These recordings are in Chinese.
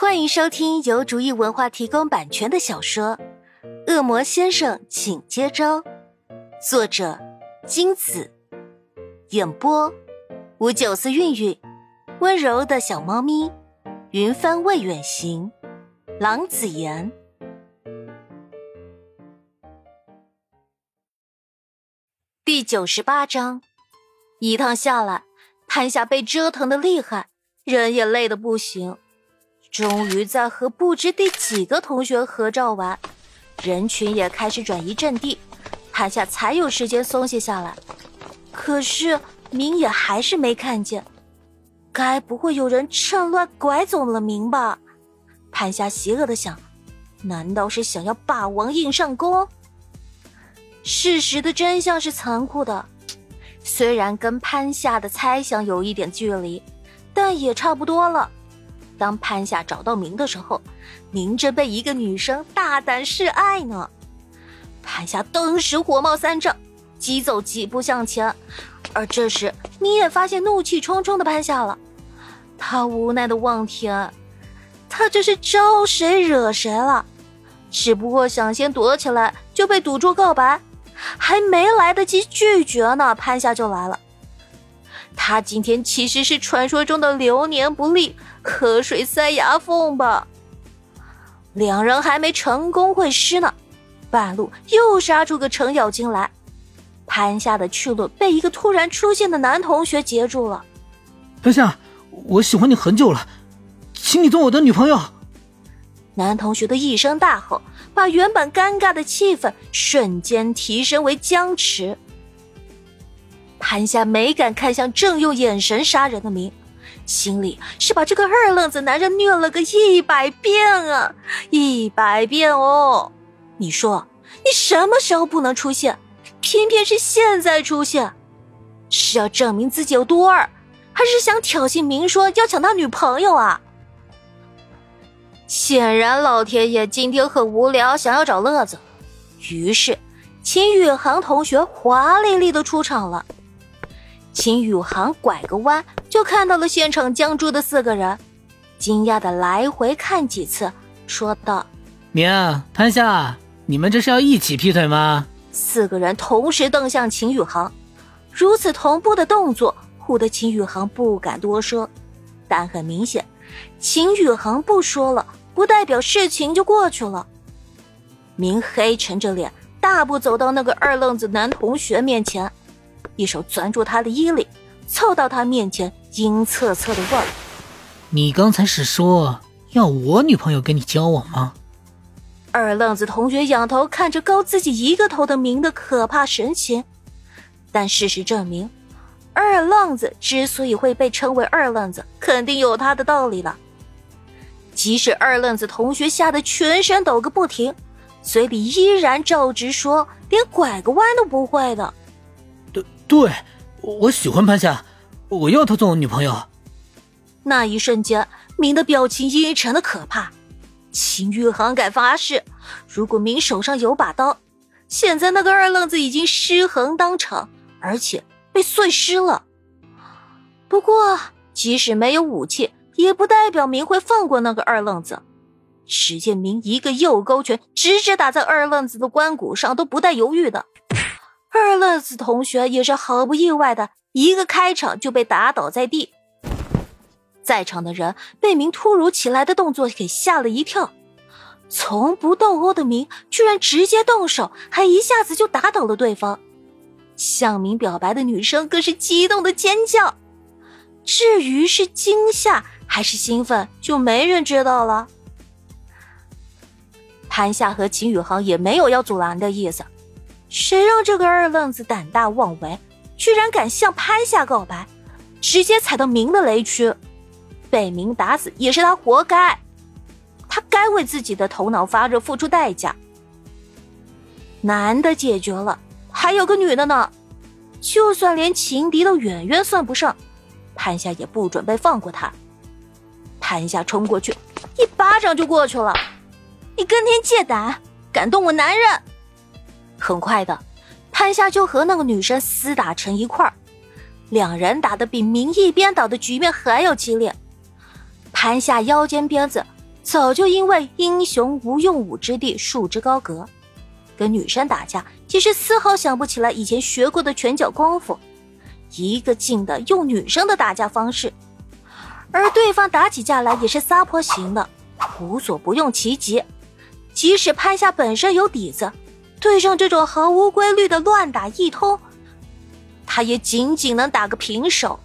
欢迎收听由竹意文化提供版权的小说《恶魔先生，请接招》，作者金子，演播吴九思韵韵，温柔的小猫咪，云帆未远行，郎子言。第九十八章，一趟下来，潘夏被折腾的厉害，人也累得不行。终于在和不知第几个同学合照完，人群也开始转移阵地，潘夏才有时间松懈下来。可是明也还是没看见，该不会有人趁乱拐走了明吧？潘夏邪恶的想，难道是想要霸王硬上弓？事实的真相是残酷的，虽然跟潘夏的猜想有一点距离，但也差不多了。当潘夏找到明的时候，明正被一个女生大胆示爱呢。潘夏顿时火冒三丈，急走几步向前。而这时，你也发现怒气冲冲的潘夏了。他无奈的望天，他这是招谁惹谁了？只不过想先躲起来，就被堵住告白，还没来得及拒绝呢，潘夏就来了。他今天其实是传说中的流年不利。瞌睡塞牙缝吧。两人还没成功会师呢，半路又杀出个程咬金来。潘夏的去路被一个突然出现的男同学截住了。潘夏，我喜欢你很久了，请你做我的女朋友。男同学的一声大吼，把原本尴尬的气氛瞬间提升为僵持。韩夏没敢看向正用眼神杀人的明。心里是把这个二愣子男人虐了个一百遍啊，一百遍哦！你说你什么时候不能出现，偏偏是现在出现，是要证明自己有多二，还是想挑衅明说要抢他女朋友啊？显然老天爷今天很无聊，想要找乐子，于是秦宇航同学华丽丽的出场了。秦宇航拐个弯，就看到了现场僵住的四个人，惊讶的来回看几次，说道：“明、潘夏，你们这是要一起劈腿吗？”四个人同时瞪向秦宇航，如此同步的动作，唬得秦宇航不敢多说。但很明显，秦宇航不说了，不代表事情就过去了。明黑沉着脸，大步走到那个二愣子男同学面前。一手攥住他的衣领，凑到他面前，阴恻恻的问：“你刚才是说要我女朋友跟你交往吗？”二愣子同学仰头看着高自己一个头的明的可怕神情，但事实证明，二愣子之所以会被称为二愣子，肯定有他的道理了。即使二愣子同学吓得全身抖个不停，嘴里依然照直说，连拐个弯都不会的。对，我喜欢潘夏，我要她做我女朋友。那一瞬间，明的表情阴沉的可怕。秦玉航敢发誓，如果明手上有把刀，现在那个二愣子已经尸横当场，而且被碎尸了。不过，即使没有武器，也不代表明会放过那个二愣子。只见明一个右勾拳直直打在二愣子的关骨上，都不带犹豫的。二愣子同学也是毫不意外的，一个开场就被打倒在地。在场的人被明突如其来的动作给吓了一跳，从不斗殴的明居然直接动手，还一下子就打倒了对方。向明表白的女生更是激动的尖叫。至于是惊吓还是兴奋，就没人知道了。潘夏和秦宇航也没有要阻拦的意思。谁让这个二愣子胆大妄为，居然敢向潘夏告白，直接踩到明的雷区，被明打死也是他活该，他该为自己的头脑发热付出代价。男的解决了，还有个女的呢，就算连情敌都远远算不上，潘夏也不准备放过他。潘夏冲过去，一巴掌就过去了，你跟天借胆，敢动我男人！很快的，潘夏就和那个女生厮打成一块儿，两人打的比明一边倒的局面还要激烈。潘夏腰间鞭子早就因为英雄无用武之地束之高阁，跟女生打架其实丝毫想不起来以前学过的拳脚功夫，一个劲的用女生的打架方式，而对方打起架来也是撒泼型的，无所不用其极。即使潘夏本身有底子，对上这种毫无规律的乱打一通，他也仅仅能打个平手。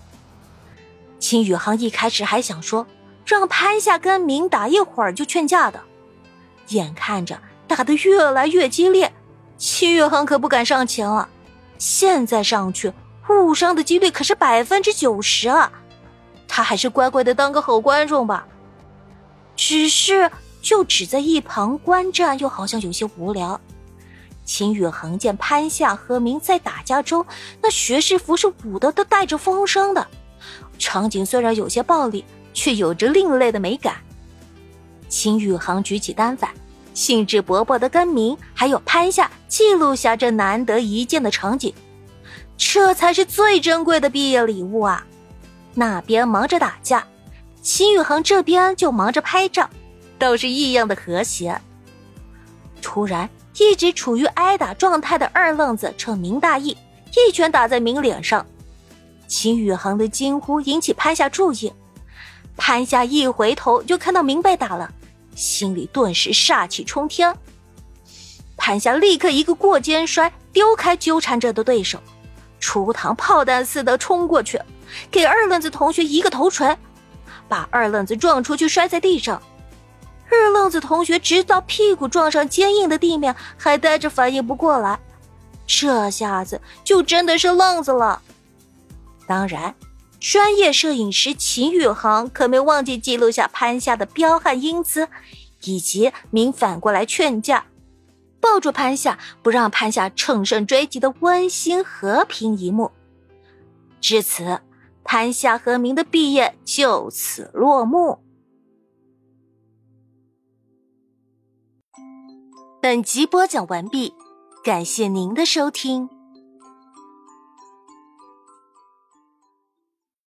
秦宇航一开始还想说。让潘夏跟明打一会儿就劝架的，眼看着打得越来越激烈，秦宇航可不敢上前了。现在上去误伤的几率可是百分之九十啊！他还是乖乖的当个好观众吧。只是就只在一旁观战，又好像有些无聊。秦宇恒见潘夏和明在打架中，那学士服是舞的都带着风声的，场景虽然有些暴力。却有着另类的美感。秦宇航举起单反，兴致勃勃的跟明还有潘夏记录下这难得一见的场景，这才是最珍贵的毕业礼物啊！那边忙着打架，秦宇恒这边就忙着拍照，都是异样的和谐。突然，一直处于挨打状态的二愣子趁明大意，一拳打在明脸上。秦宇航的惊呼引起潘夏注意。潘夏一回头就看到明被打了，心里顿时煞气冲天。潘夏立刻一个过肩摔，丢开纠缠着的对手，出膛炮弹似的冲过去，给二愣子同学一个头锤，把二愣子撞出去，摔在地上。二愣子同学直到屁股撞上坚硬的地面，还呆着反应不过来，这下子就真的是愣子了。当然。专业摄影师秦宇航可没忘记记录下潘夏的彪悍英姿，以及明反过来劝架，抱住潘夏不让潘夏乘胜追击的温馨和平一幕。至此，潘夏和明的毕业就此落幕。本集播讲完毕，感谢您的收听。